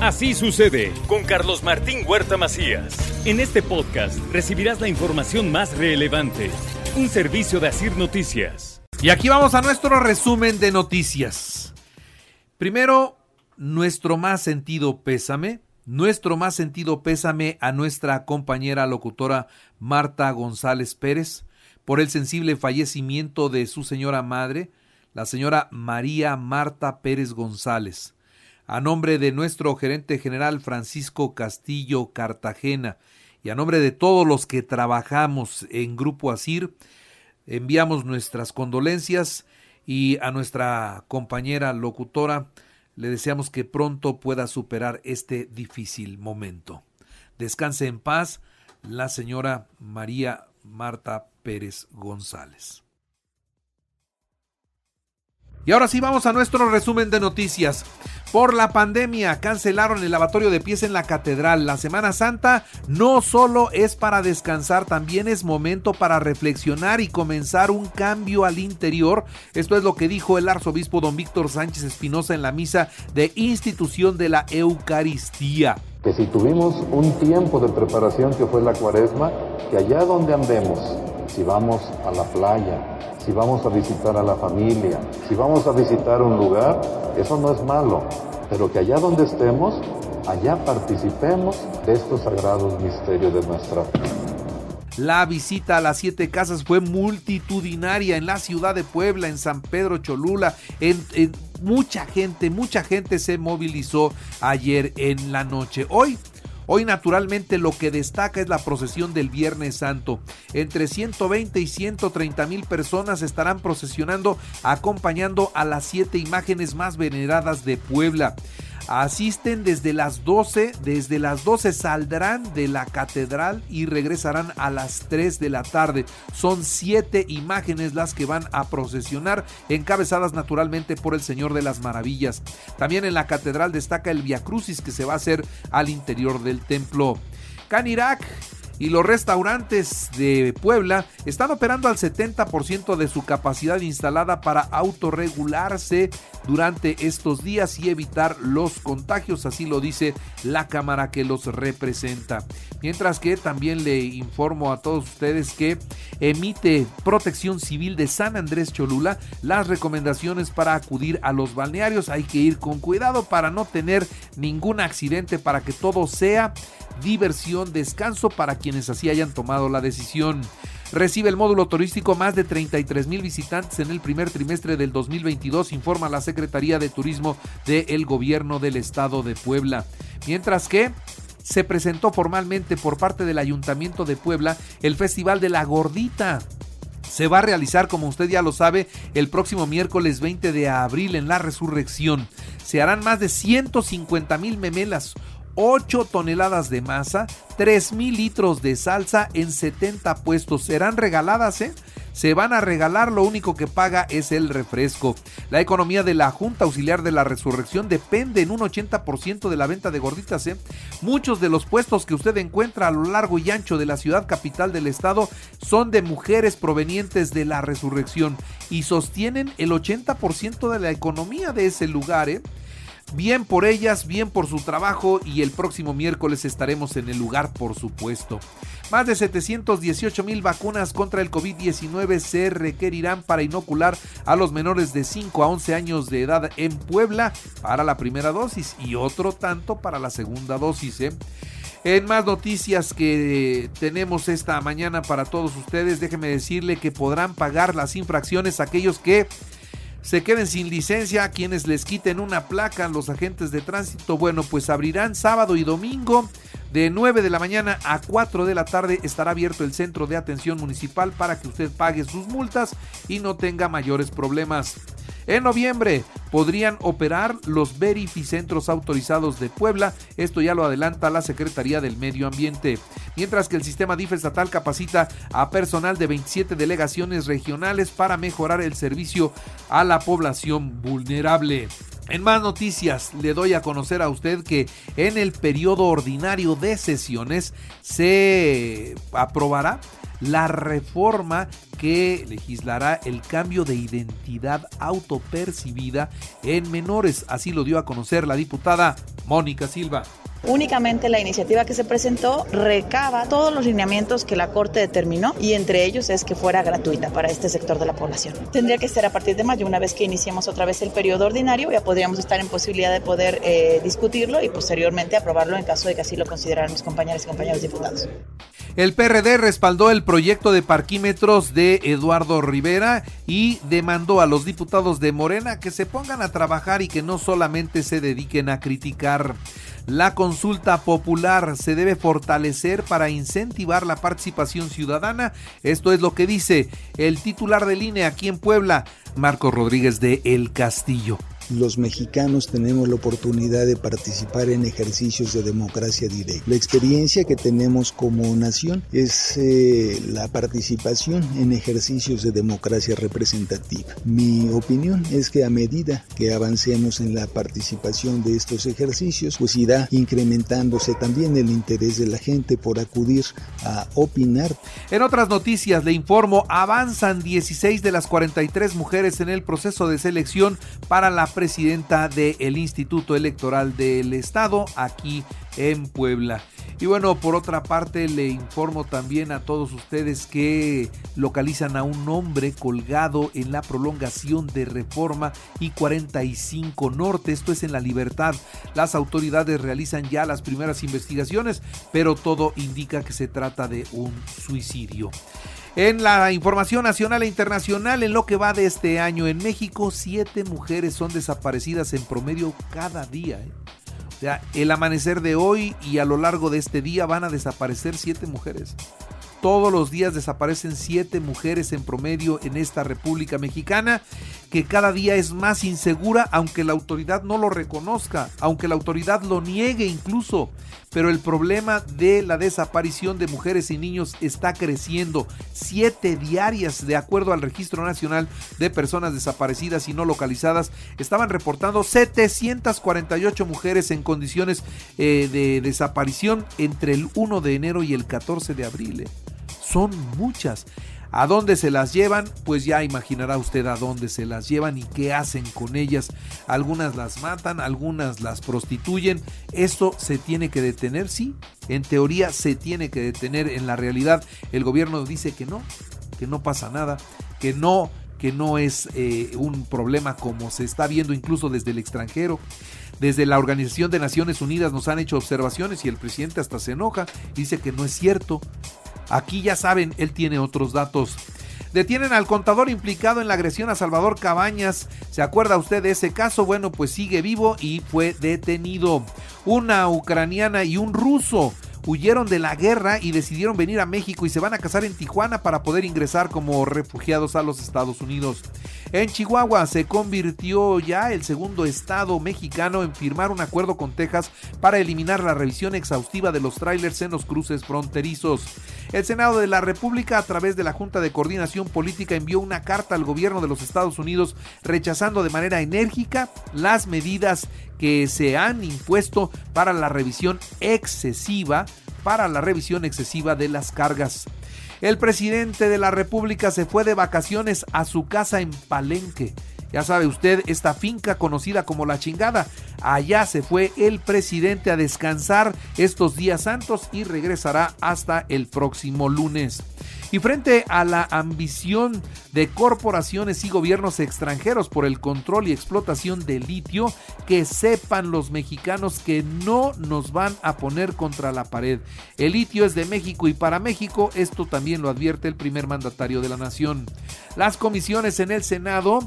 Así sucede con Carlos Martín Huerta Macías. En este podcast recibirás la información más relevante. Un servicio de Asir Noticias. Y aquí vamos a nuestro resumen de noticias. Primero, nuestro más sentido pésame. Nuestro más sentido pésame a nuestra compañera locutora Marta González Pérez por el sensible fallecimiento de su señora madre, la señora María Marta Pérez González a nombre de nuestro gerente general Francisco Castillo Cartagena y a nombre de todos los que trabajamos en Grupo Asir, enviamos nuestras condolencias y a nuestra compañera locutora le deseamos que pronto pueda superar este difícil momento. Descanse en paz la señora María Marta Pérez González. Y ahora sí vamos a nuestro resumen de noticias. Por la pandemia cancelaron el lavatorio de pies en la catedral. La Semana Santa no solo es para descansar, también es momento para reflexionar y comenzar un cambio al interior. Esto es lo que dijo el arzobispo don Víctor Sánchez Espinosa en la misa de institución de la Eucaristía. Que si tuvimos un tiempo de preparación que fue la cuaresma, que allá donde andemos, si vamos a la playa, si vamos a visitar a la familia, si vamos a visitar un lugar, eso no es malo, pero que allá donde estemos, allá participemos de estos sagrados misterios de nuestra fe. La visita a las siete casas fue multitudinaria en la ciudad de Puebla, en San Pedro Cholula, en, en mucha gente, mucha gente se movilizó ayer en la noche. Hoy Hoy naturalmente lo que destaca es la procesión del Viernes Santo. Entre 120 y 130 mil personas estarán procesionando acompañando a las siete imágenes más veneradas de Puebla asisten desde las 12, desde las 12 saldrán de la catedral y regresarán a las 3 de la tarde. Son siete imágenes las que van a procesionar, encabezadas naturalmente por el Señor de las Maravillas. También en la catedral destaca el Via Crucis que se va a hacer al interior del templo. Canirac y los restaurantes de Puebla están operando al 70% de su capacidad instalada para autorregularse durante estos días y evitar los contagios, así lo dice la cámara que los representa. Mientras que también le informo a todos ustedes que emite Protección Civil de San Andrés Cholula las recomendaciones para acudir a los balnearios. Hay que ir con cuidado para no tener ningún accidente, para que todo sea diversión, descanso para quienes así hayan tomado la decisión. Recibe el módulo turístico más de 33 mil visitantes en el primer trimestre del 2022, informa la Secretaría de Turismo del Gobierno del Estado de Puebla. Mientras que se presentó formalmente por parte del Ayuntamiento de Puebla el Festival de la Gordita. Se va a realizar, como usted ya lo sabe, el próximo miércoles 20 de abril en la Resurrección. Se harán más de 150 mil memelas, 8 toneladas de masa, 3 mil litros de salsa en 70 puestos. Serán regaladas, ¿eh? Se van a regalar, lo único que paga es el refresco. La economía de la Junta Auxiliar de la Resurrección depende en un 80% de la venta de gorditas. ¿eh? Muchos de los puestos que usted encuentra a lo largo y ancho de la ciudad capital del estado son de mujeres provenientes de la Resurrección y sostienen el 80% de la economía de ese lugar. ¿eh? Bien por ellas, bien por su trabajo y el próximo miércoles estaremos en el lugar, por supuesto. Más de 718 mil vacunas contra el COVID-19 se requerirán para inocular a los menores de 5 a 11 años de edad en Puebla para la primera dosis y otro tanto para la segunda dosis. ¿eh? En más noticias que tenemos esta mañana para todos ustedes, déjenme decirle que podrán pagar las infracciones aquellos que se queden sin licencia, quienes les quiten una placa, los agentes de tránsito, bueno, pues abrirán sábado y domingo de 9 de la mañana a 4 de la tarde estará abierto el centro de atención municipal para que usted pague sus multas y no tenga mayores problemas. En noviembre podrían operar los verificentros autorizados de Puebla, esto ya lo adelanta la Secretaría del Medio Ambiente, mientras que el sistema DIF estatal capacita a personal de 27 delegaciones regionales para mejorar el servicio a la población vulnerable. En más noticias, le doy a conocer a usted que en el periodo ordinario de sesiones se aprobará la reforma que legislará el cambio de identidad autopercibida en menores. Así lo dio a conocer la diputada Mónica Silva. Únicamente la iniciativa que se presentó recaba todos los lineamientos que la Corte determinó y entre ellos es que fuera gratuita para este sector de la población. Tendría que ser a partir de mayo, una vez que iniciemos otra vez el periodo ordinario, ya podríamos estar en posibilidad de poder eh, discutirlo y posteriormente aprobarlo en caso de que así lo consideraran mis compañeros y compañeros diputados. El PRD respaldó el proyecto de parquímetros de Eduardo Rivera y demandó a los diputados de Morena que se pongan a trabajar y que no solamente se dediquen a criticar. La consulta popular se debe fortalecer para incentivar la participación ciudadana. Esto es lo que dice el titular de línea aquí en Puebla, Marcos Rodríguez de El Castillo los mexicanos tenemos la oportunidad de participar en ejercicios de democracia directa. La experiencia que tenemos como nación es eh, la participación en ejercicios de democracia representativa. Mi opinión es que a medida que avancemos en la participación de estos ejercicios, pues irá incrementándose también el interés de la gente por acudir a opinar. En otras noticias le informo, avanzan 16 de las 43 mujeres en el proceso de selección para la presidenta del Instituto Electoral del Estado aquí en Puebla. Y bueno, por otra parte le informo también a todos ustedes que localizan a un hombre colgado en la prolongación de Reforma y 45 Norte, esto es en la libertad. Las autoridades realizan ya las primeras investigaciones, pero todo indica que se trata de un suicidio. En la información nacional e internacional, en lo que va de este año en México, siete mujeres son desaparecidas en promedio cada día. ¿eh? O sea, el amanecer de hoy y a lo largo de este día van a desaparecer siete mujeres. Todos los días desaparecen siete mujeres en promedio en esta República Mexicana, que cada día es más insegura, aunque la autoridad no lo reconozca, aunque la autoridad lo niegue incluso. Pero el problema de la desaparición de mujeres y niños está creciendo. Siete diarias, de acuerdo al Registro Nacional de Personas Desaparecidas y No Localizadas, estaban reportando 748 mujeres en condiciones eh, de desaparición entre el 1 de enero y el 14 de abril. Eh son muchas. ¿A dónde se las llevan? Pues ya imaginará usted a dónde se las llevan y qué hacen con ellas. Algunas las matan, algunas las prostituyen. Esto se tiene que detener, sí. En teoría se tiene que detener. En la realidad el gobierno dice que no, que no pasa nada, que no que no es eh, un problema como se está viendo incluso desde el extranjero. Desde la Organización de Naciones Unidas nos han hecho observaciones y el presidente hasta se enoja, dice que no es cierto, Aquí ya saben, él tiene otros datos. Detienen al contador implicado en la agresión a Salvador Cabañas. ¿Se acuerda usted de ese caso? Bueno, pues sigue vivo y fue detenido. Una ucraniana y un ruso huyeron de la guerra y decidieron venir a México y se van a casar en Tijuana para poder ingresar como refugiados a los Estados Unidos. En Chihuahua se convirtió ya el segundo estado mexicano en firmar un acuerdo con Texas para eliminar la revisión exhaustiva de los trailers en los cruces fronterizos. El Senado de la República, a través de la Junta de Coordinación Política, envió una carta al gobierno de los Estados Unidos rechazando de manera enérgica las medidas que se han impuesto para la revisión excesiva, para la revisión excesiva de las cargas. El presidente de la República se fue de vacaciones a su casa en Palenque. Ya sabe usted, esta finca conocida como La Chingada. Allá se fue el presidente a descansar estos días santos y regresará hasta el próximo lunes. Y frente a la ambición de corporaciones y gobiernos extranjeros por el control y explotación de litio, que sepan los mexicanos que no nos van a poner contra la pared. El litio es de México y para México esto también lo advierte el primer mandatario de la nación. Las comisiones en el Senado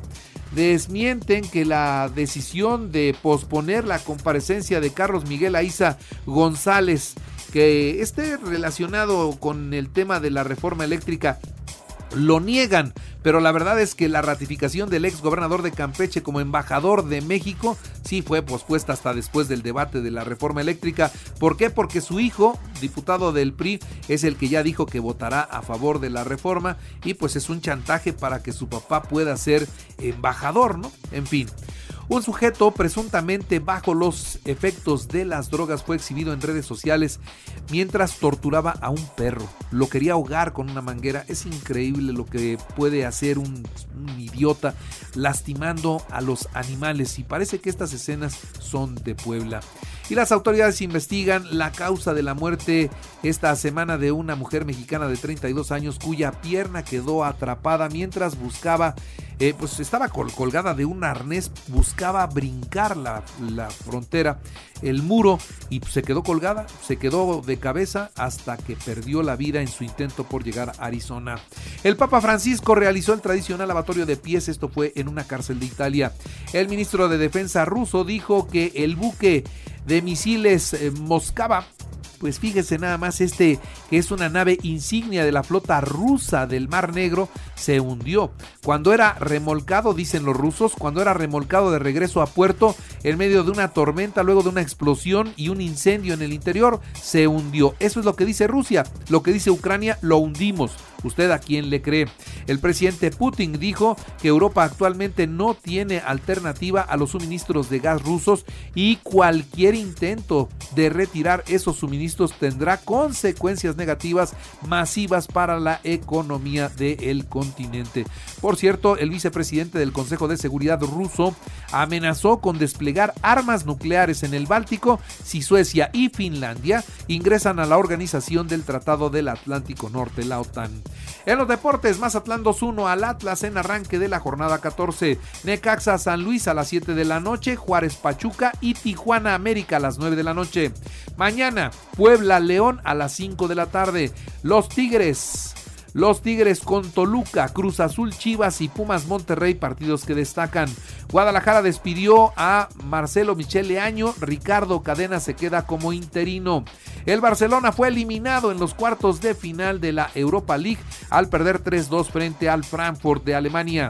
desmienten que la decisión de posponer la comparecencia de Carlos Miguel Aiza González que esté relacionado con el tema de la reforma eléctrica lo niegan, pero la verdad es que la ratificación del ex gobernador de Campeche como embajador de México sí fue pospuesta hasta después del debate de la reforma eléctrica. ¿Por qué? Porque su hijo, diputado del PRI, es el que ya dijo que votará a favor de la reforma y pues es un chantaje para que su papá pueda ser embajador, ¿no? En fin. Un sujeto presuntamente bajo los efectos de las drogas fue exhibido en redes sociales mientras torturaba a un perro. Lo quería ahogar con una manguera. Es increíble lo que puede hacer un, idiota lastimando a los animales y parece que estas escenas son de Puebla. Y las autoridades investigan la causa de la muerte esta semana de una mujer mexicana de 32 años cuya pierna quedó atrapada mientras buscaba eh, pues estaba colgada de un arnés, buscaba brincar la, la frontera, el muro, y se quedó colgada, se quedó de cabeza hasta que perdió la vida en su intento por llegar a Arizona. El Papa Francisco realizó el tradicional lavatorio de pies, esto fue en una cárcel de Italia. El ministro de Defensa ruso dijo que el buque de misiles eh, Moscava pues fíjese nada más, este que es una nave insignia de la flota rusa del Mar Negro, se hundió. Cuando era remolcado, dicen los rusos, cuando era remolcado de regreso a puerto, en medio de una tormenta, luego de una explosión y un incendio en el interior, se hundió. Eso es lo que dice Rusia. Lo que dice Ucrania, lo hundimos. ¿Usted a quién le cree? El presidente Putin dijo que Europa actualmente no tiene alternativa a los suministros de gas rusos y cualquier intento de retirar esos suministros tendrá consecuencias negativas masivas para la economía del continente. Por cierto, el vicepresidente del Consejo de Seguridad ruso amenazó con desplegar armas nucleares en el Báltico si Suecia y Finlandia ingresan a la organización del Tratado del Atlántico Norte, la OTAN. En los deportes, Mazatlán 2-1 al Atlas en arranque de la jornada 14. Necaxa San Luis a las 7 de la noche, Juárez Pachuca y Tijuana América a las 9 de la noche. Mañana, Puebla León a las 5 de la tarde. Los Tigres los Tigres con Toluca, Cruz Azul, Chivas y Pumas Monterrey, partidos que destacan. Guadalajara despidió a Marcelo Michele Año, Ricardo Cadena se queda como interino. El Barcelona fue eliminado en los cuartos de final de la Europa League al perder 3-2 frente al Frankfurt de Alemania.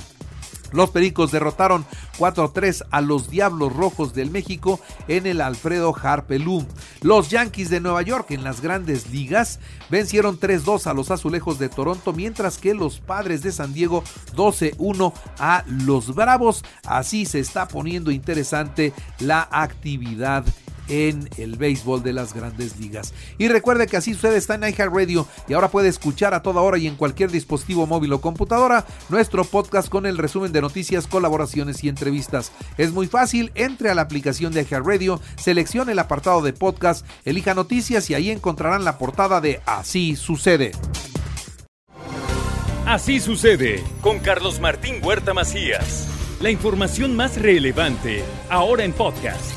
Los Pericos derrotaron 4-3 a los Diablos Rojos del México en el Alfredo Harpelú. Los Yankees de Nueva York en las grandes ligas vencieron 3-2 a los Azulejos de Toronto, mientras que los Padres de San Diego 12-1 a los Bravos. Así se está poniendo interesante la actividad en el béisbol de las grandes ligas. Y recuerde que así sucede está en iHeartRadio y ahora puede escuchar a toda hora y en cualquier dispositivo móvil o computadora nuestro podcast con el resumen de noticias, colaboraciones y entrevistas. Es muy fácil, entre a la aplicación de iHeartRadio, seleccione el apartado de podcast, elija noticias y ahí encontrarán la portada de Así sucede. Así sucede con Carlos Martín Huerta Macías. La información más relevante ahora en podcast.